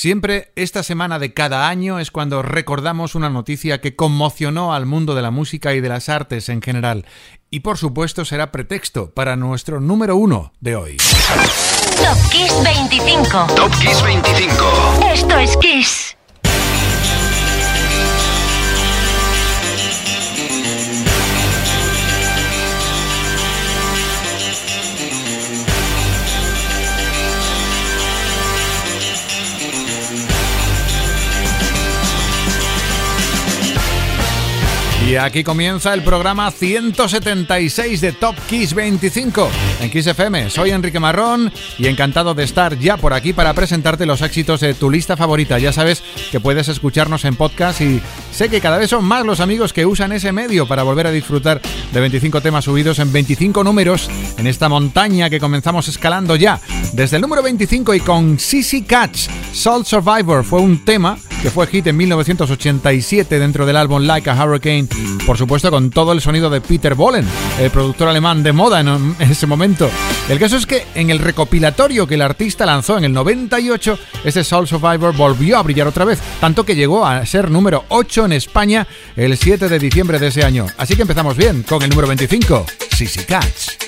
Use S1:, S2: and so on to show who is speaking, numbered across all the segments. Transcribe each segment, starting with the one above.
S1: Siempre esta semana de cada año es cuando recordamos una noticia que conmocionó al mundo de la música y de las artes en general. Y por supuesto será pretexto para nuestro número uno de hoy.
S2: Top Kiss 25.
S3: Top Kiss 25.
S2: Esto es Kiss.
S1: Y aquí comienza el programa 176 de Top Kiss 25 en Kiss FM. Soy Enrique Marrón y encantado de estar ya por aquí para presentarte los éxitos de tu lista favorita. Ya sabes que puedes escucharnos en podcast y sé que cada vez son más los amigos que usan ese medio para volver a disfrutar de 25 temas subidos en 25 números en esta montaña que comenzamos escalando ya. Desde el número 25 y con Sissy Catch, Soul Survivor fue un tema que fue hit en 1987 dentro del álbum Like a Hurricane por supuesto con todo el sonido de Peter Bollen, el productor alemán de moda en ese momento. El caso es que en el recopilatorio que el artista lanzó en el 98, ese Soul Survivor volvió a brillar otra vez, tanto que llegó a ser número 8 en España el 7 de diciembre de ese año. Así que empezamos bien con el número 25, Sissy Catch.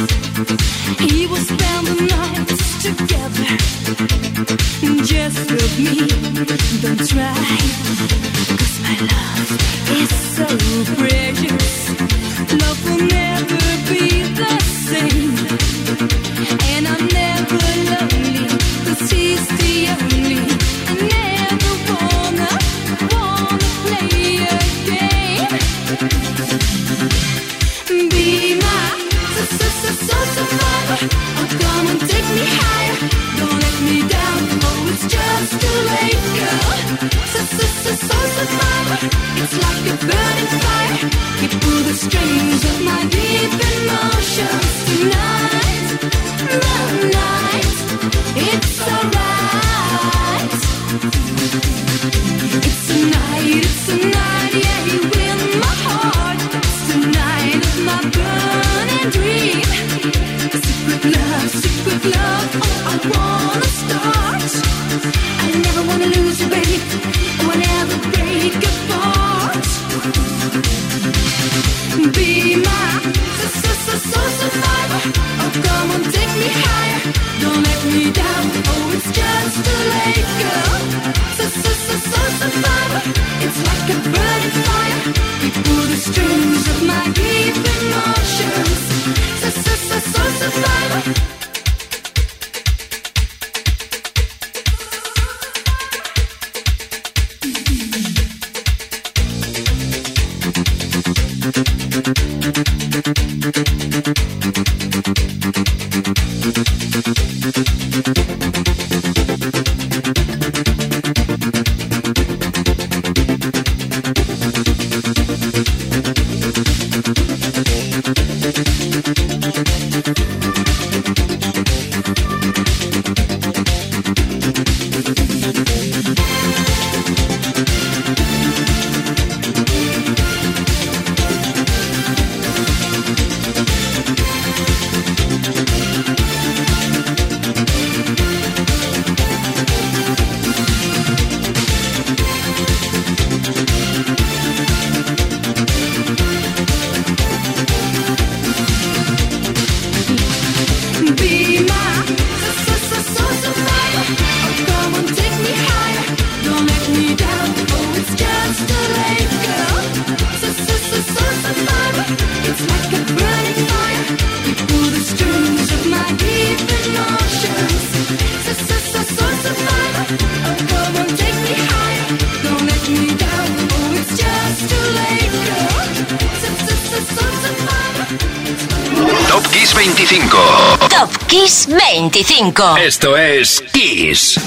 S1: He will spend the nights together just with me. Don't try, cause my love. street.
S2: 25.
S4: Esto es Kiss.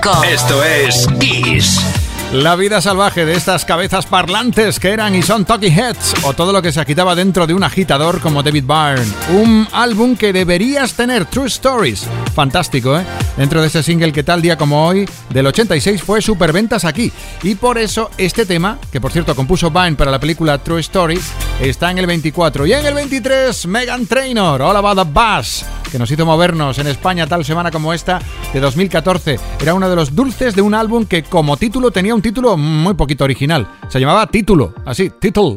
S2: 25.
S5: Esto es Kiss.
S6: La vida salvaje de estas cabezas parlantes que eran y son Talking Heads o todo lo que se agitaba dentro de un agitador como David Byrne. Un álbum que deberías tener, True Stories. Fantástico, ¿eh? Dentro de ese single que tal día como hoy, del 86, fue superventas aquí. Y por eso este tema, que por cierto compuso Byrne para la película True Stories, está en el 24. Y en el 23, Megan Trainor, All About the Bass que nos hizo movernos en España tal semana como esta de 2014. Era uno de los dulces de un álbum que como título tenía un título muy poquito original. Se llamaba Título, así, Título.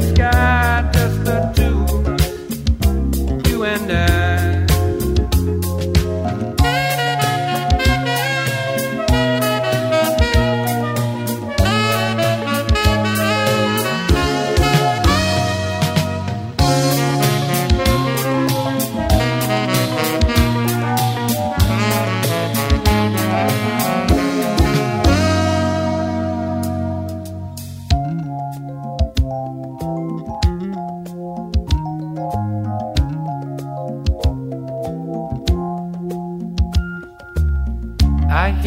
S7: Sky. Just the two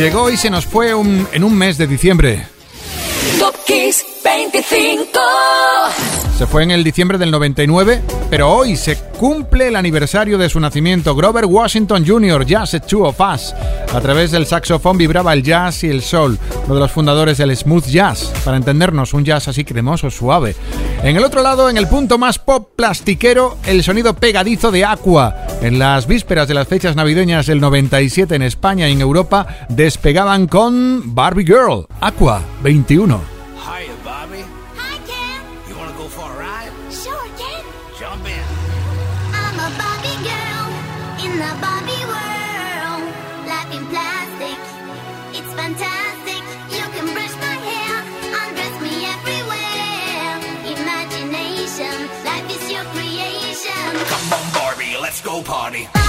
S6: Llegó y se nos fue un- en un mes de diciembre.
S1: Top Kiss 25.
S6: Se fue en el diciembre del 99, pero hoy se cumple el aniversario de su nacimiento. Grover Washington Jr., Jazz at Two of Us. A través del saxofón vibraba el jazz y el soul, uno de los fundadores del smooth jazz. Para entendernos, un jazz así cremoso, suave. En el otro lado, en el punto más pop plastiquero, el sonido pegadizo de Aqua. En las vísperas de las fechas navideñas del 97 en España y en Europa, despegaban con Barbie Girl, Aqua 21.
S5: Go party.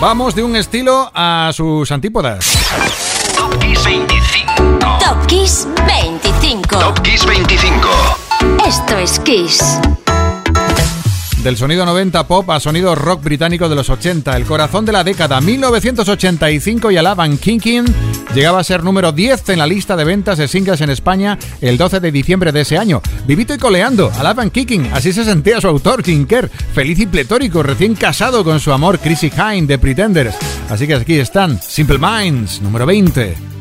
S8: Vamos de un estilo a sus antípodas.
S3: Topkiss 25.
S2: Topkiss 25.
S3: Topkiss 25.
S2: Esto es Kiss.
S8: Del sonido 90 pop a sonido rock británico de los 80, el corazón de la década 1985 y alaban Kinkin llegaba a ser número 10 en la lista de ventas de singles en España el 12 de diciembre de ese año. Vivito y coleando, alaban Kicking, así se sentía su autor, Jim Kerr, feliz y pletórico, recién casado con su amor, Chrissy Hine de Pretenders. Así que aquí están, Simple Minds, número 20.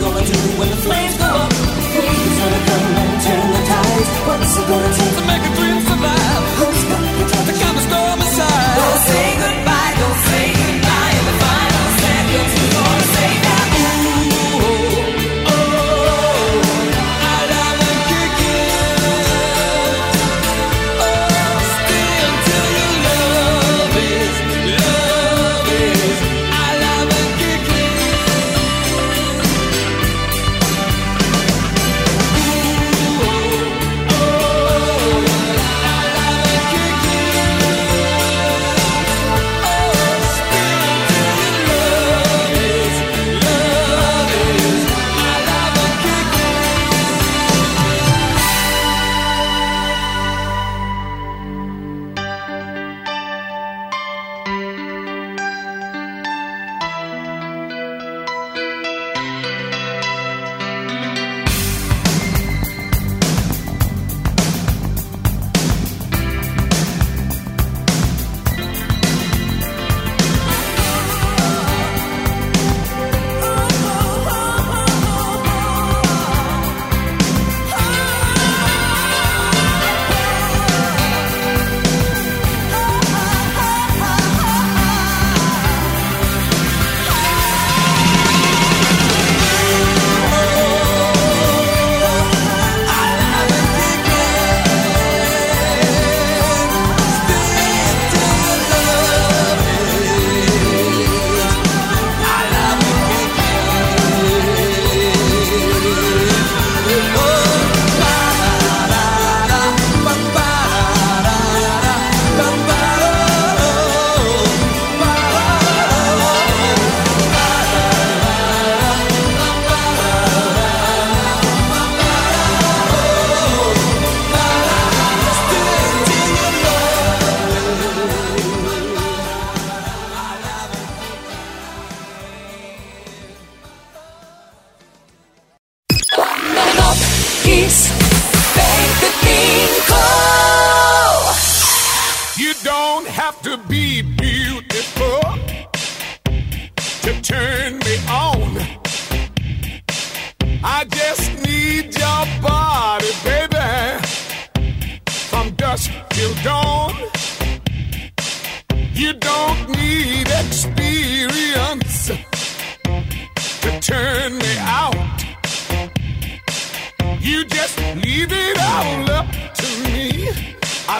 S9: gonna do when the flames go up? Who's gonna come and turn the tides? What's it gonna take to make a dream survive?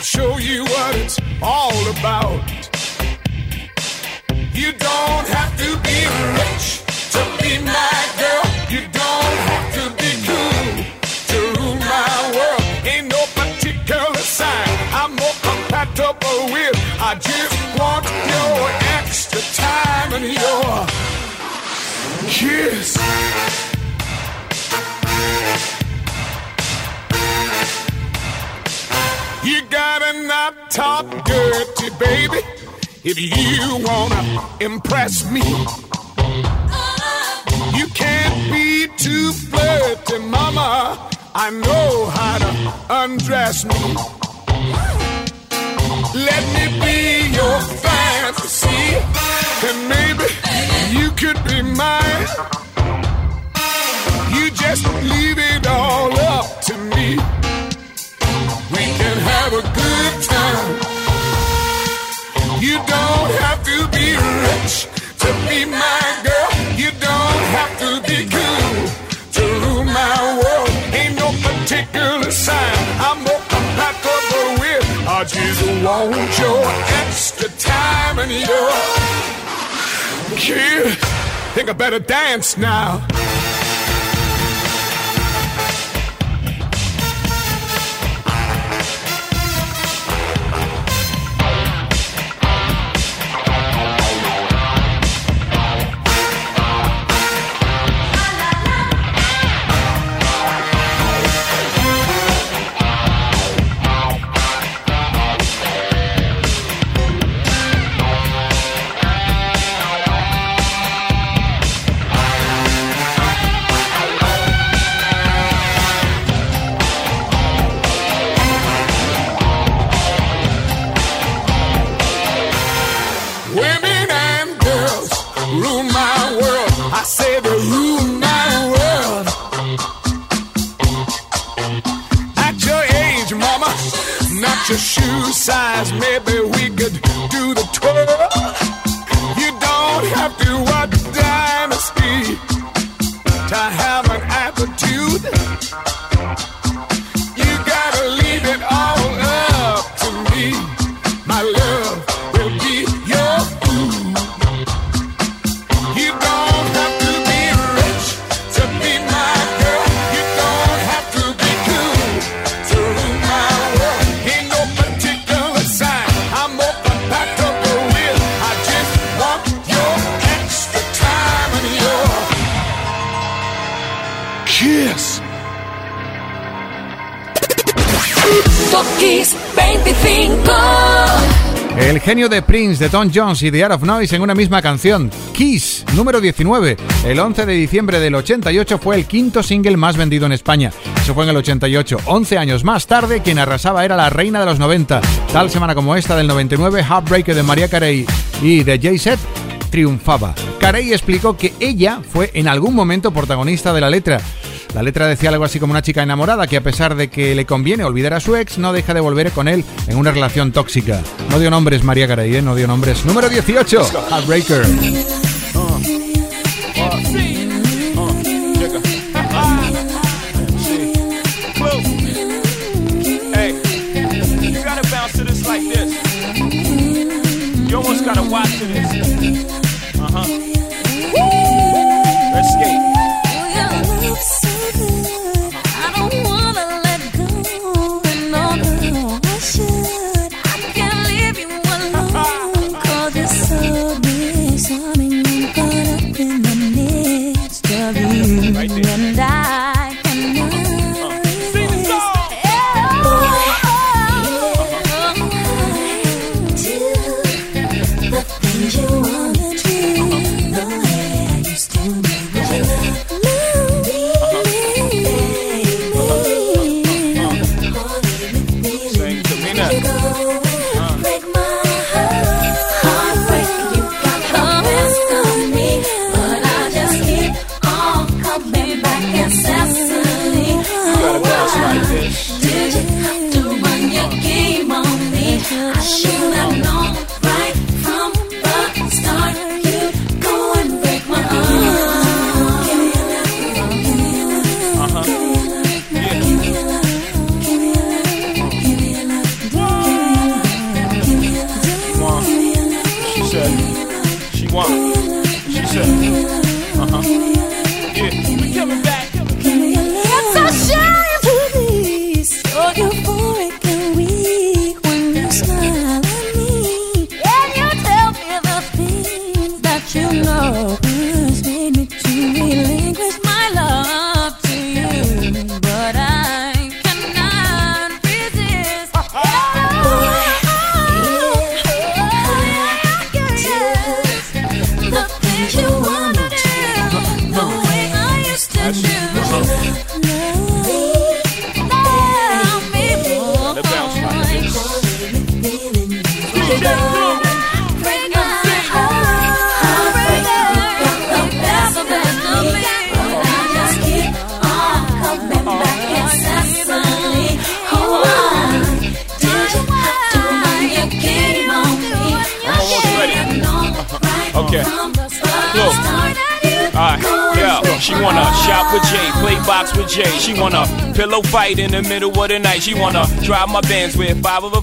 S10: I'll show you what it's all about. You don't have to be rich to be my girl. You don't have to be cool to rule my world. Ain't no particular sign I'm more compatible with. I just want your extra time and your kiss. You gotta not talk dirty, baby, if you wanna impress me. You can't be too flirty, mama. I know how to undress me. Let me be your fantasy, and maybe you could be mine. You just leave it all up to me. Time. You don't have to be rich to be my girl. You don't have to be cool to rule my world. Ain't no particular sign I'm more compatible with. I just want your extra time and your kid. Think I better dance now.
S6: Genio de Prince, de Tom Jones y The Art of Noise en una misma canción. Kiss, número 19. El 11 de diciembre del 88 fue el quinto single más vendido en España. Eso fue en el 88. 11 años más tarde, quien arrasaba era la reina de los 90. Tal semana como esta del 99, Heartbreaker de María Carey y de Jay-Z triunfaba. Carey explicó que ella fue en algún momento protagonista de la letra. La letra decía algo así como una chica enamorada que a pesar de que le conviene olvidar a su ex, no deja de volver con él en una relación tóxica. No dio nombres María Carey, ¿eh? no dio nombres. Número 18, Heartbreaker.
S7: Gotta watch to
S11: in the middle of the night. She wanna drive my Benz with five of her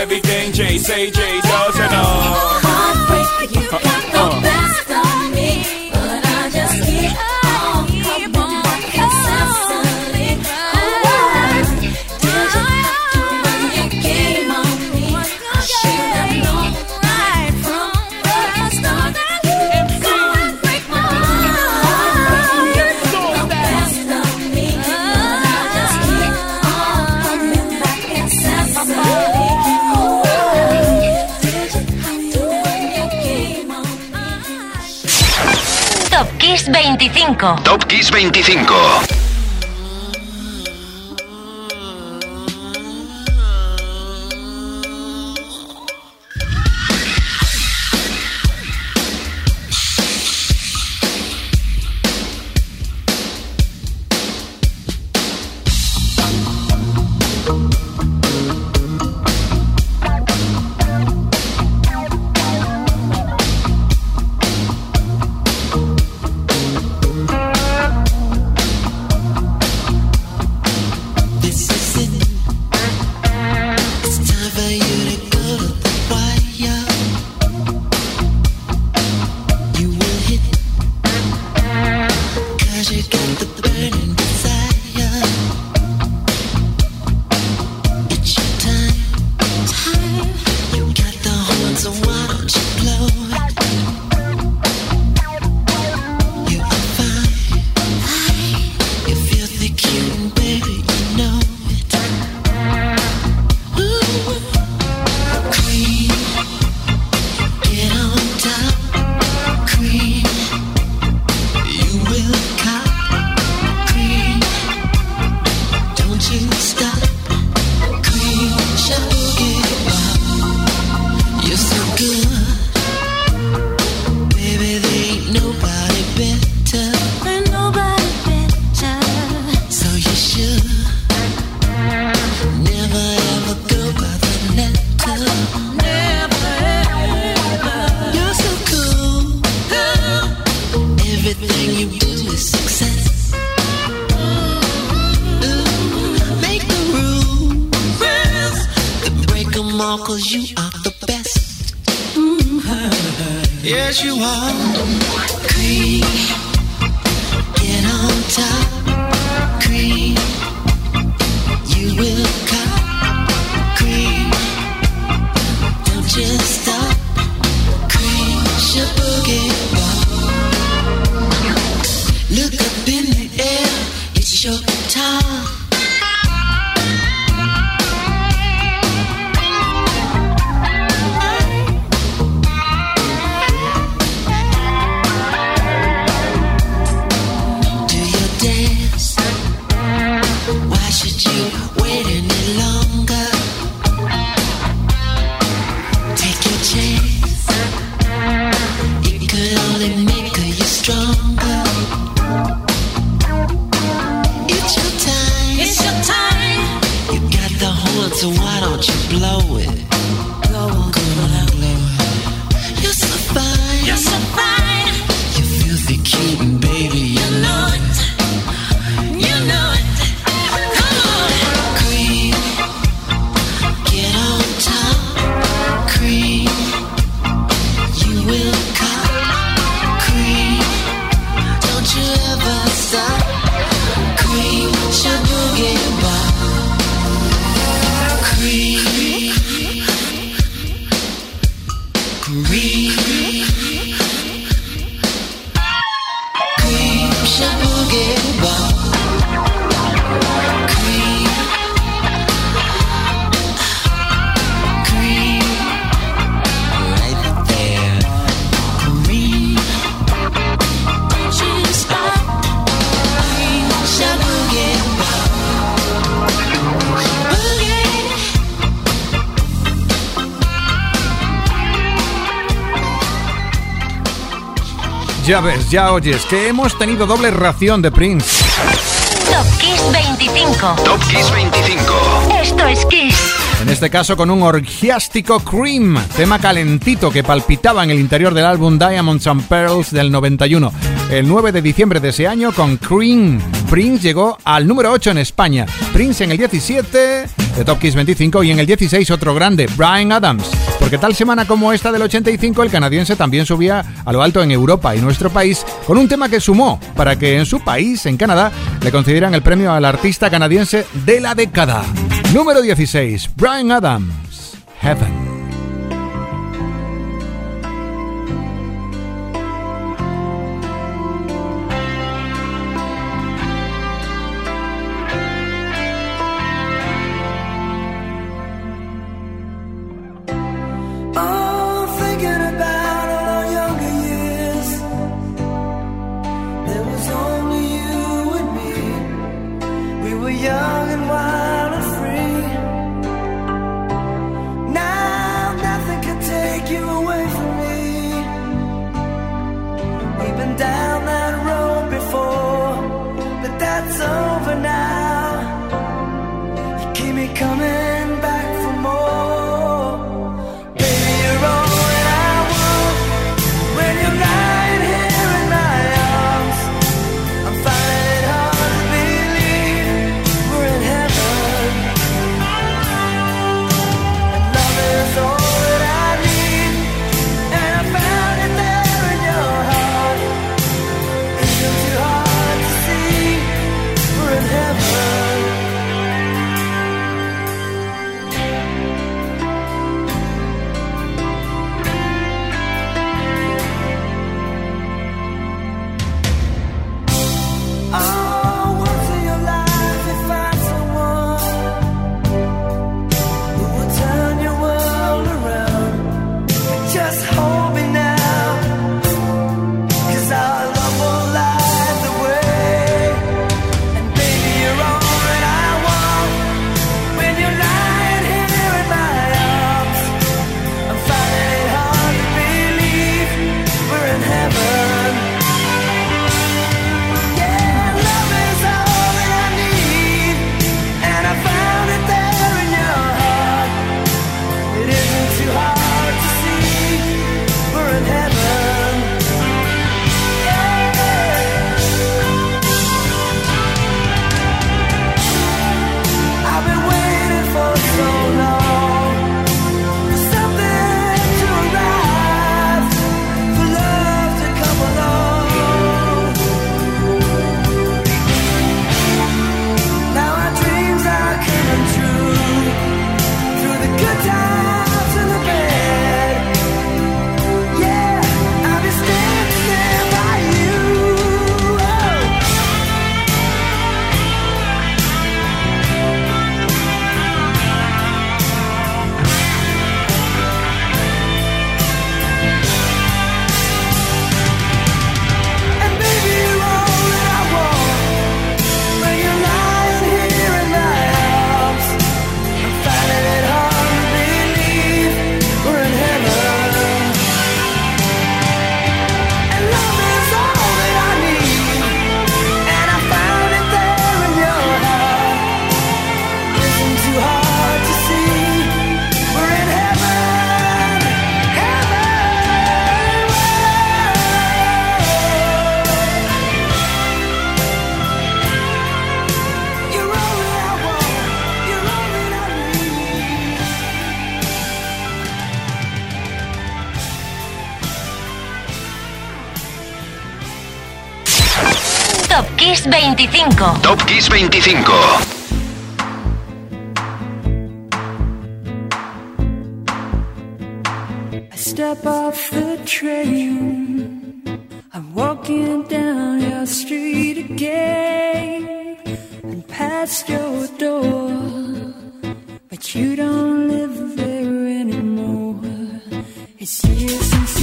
S11: everything Jay say Jay does it all.
S1: Heartbreaker, you got
S2: 25.
S12: Top Kiss 25.
S6: Ya ves, ya oyes, que hemos tenido doble ración de Prince.
S2: Top Kiss 25.
S12: Top Kiss 25.
S2: Esto es Kiss.
S6: En este caso con un orgiástico Cream, tema calentito que palpitaba en el interior del álbum Diamonds and Pearls del 91. El 9 de diciembre de ese año con Cream, Prince llegó al número 8 en España. Prince en el 17 de Top Kiss 25 y en el 16 otro grande, Brian Adams. Porque tal semana como esta del 85 el canadiense también subía a lo alto en Europa y nuestro país con un tema que sumó para que en su país, en Canadá, le concedieran el premio al artista canadiense de la década. Número 16, Brian Adams, Heaven.
S2: Kiss 25.
S1: I step off the train. I'm walking down your street again and past your door. But you don't live there anymore. It's years since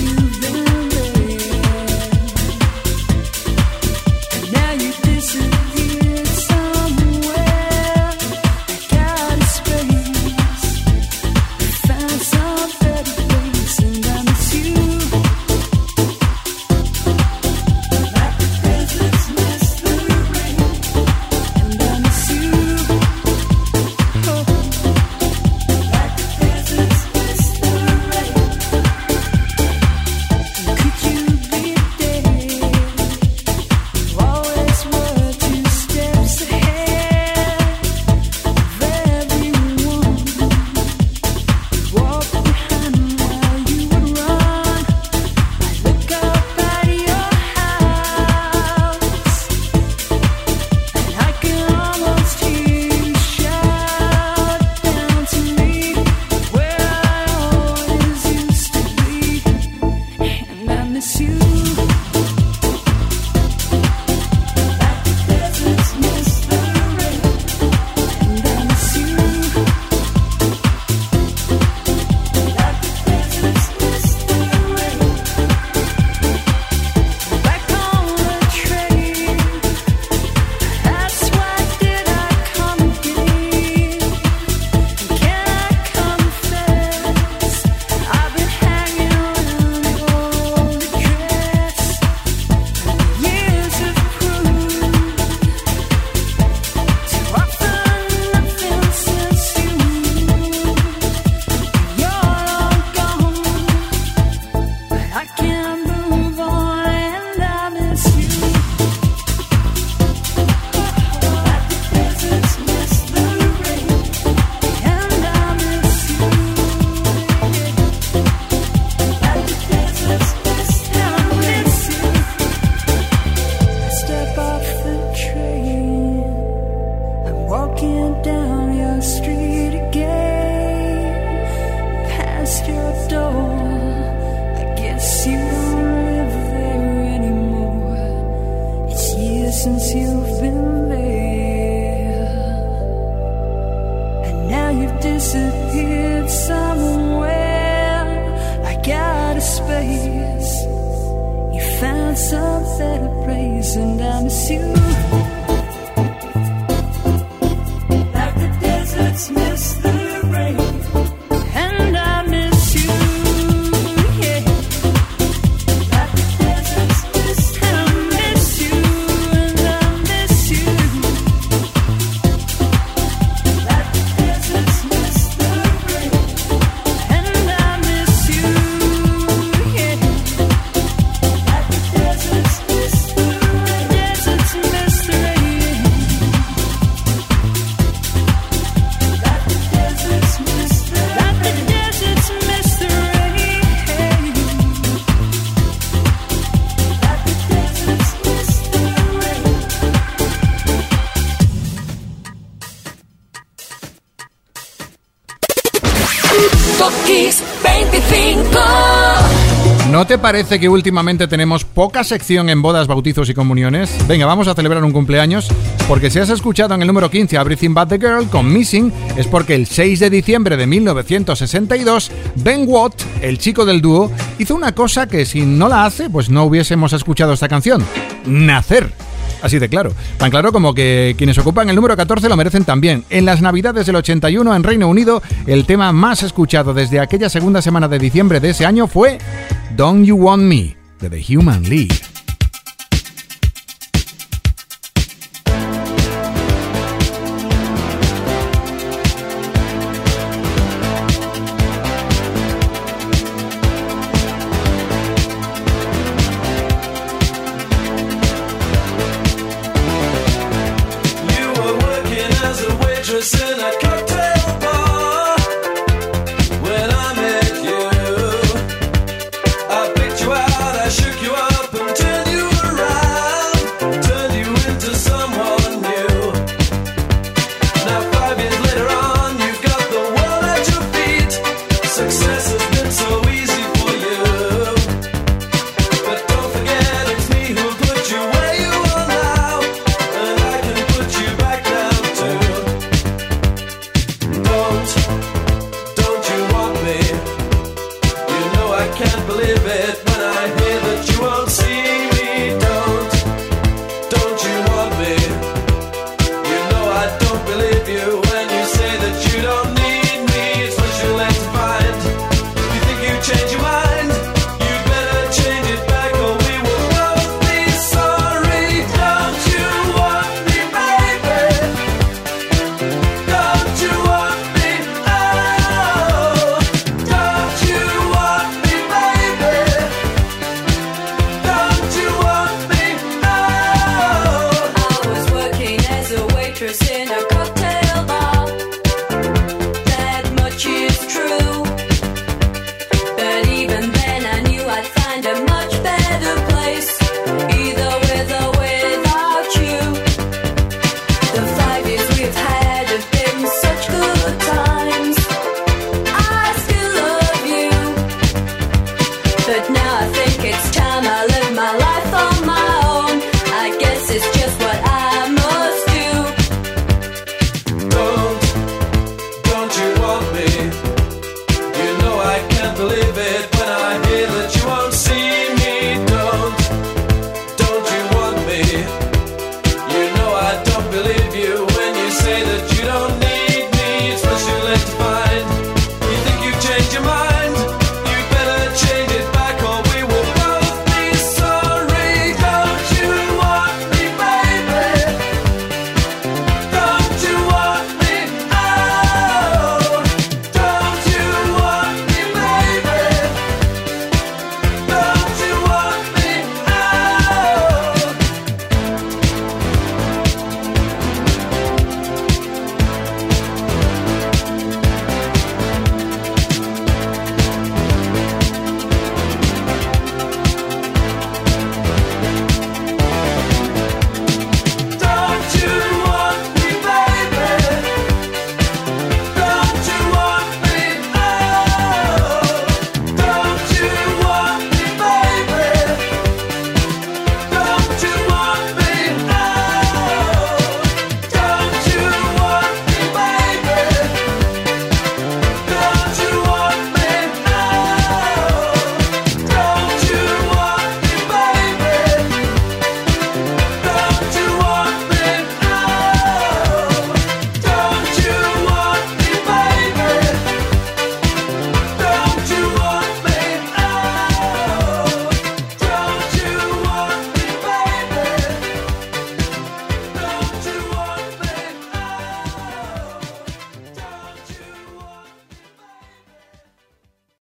S6: ¿No te parece que últimamente tenemos poca sección en bodas, bautizos y comuniones? Venga, vamos a celebrar un cumpleaños, porque si has escuchado en el número 15 Everything But the Girl con Missing, es porque el 6 de diciembre de 1962, Ben Watt, el chico del dúo, hizo una cosa que si no la hace, pues no hubiésemos escuchado esta canción: nacer. Así de claro. Tan claro como que quienes ocupan el número 14 lo merecen también. En las Navidades del 81 en Reino Unido, el tema más escuchado desde aquella segunda semana de diciembre de ese año fue Don't You Want Me, de The Human League.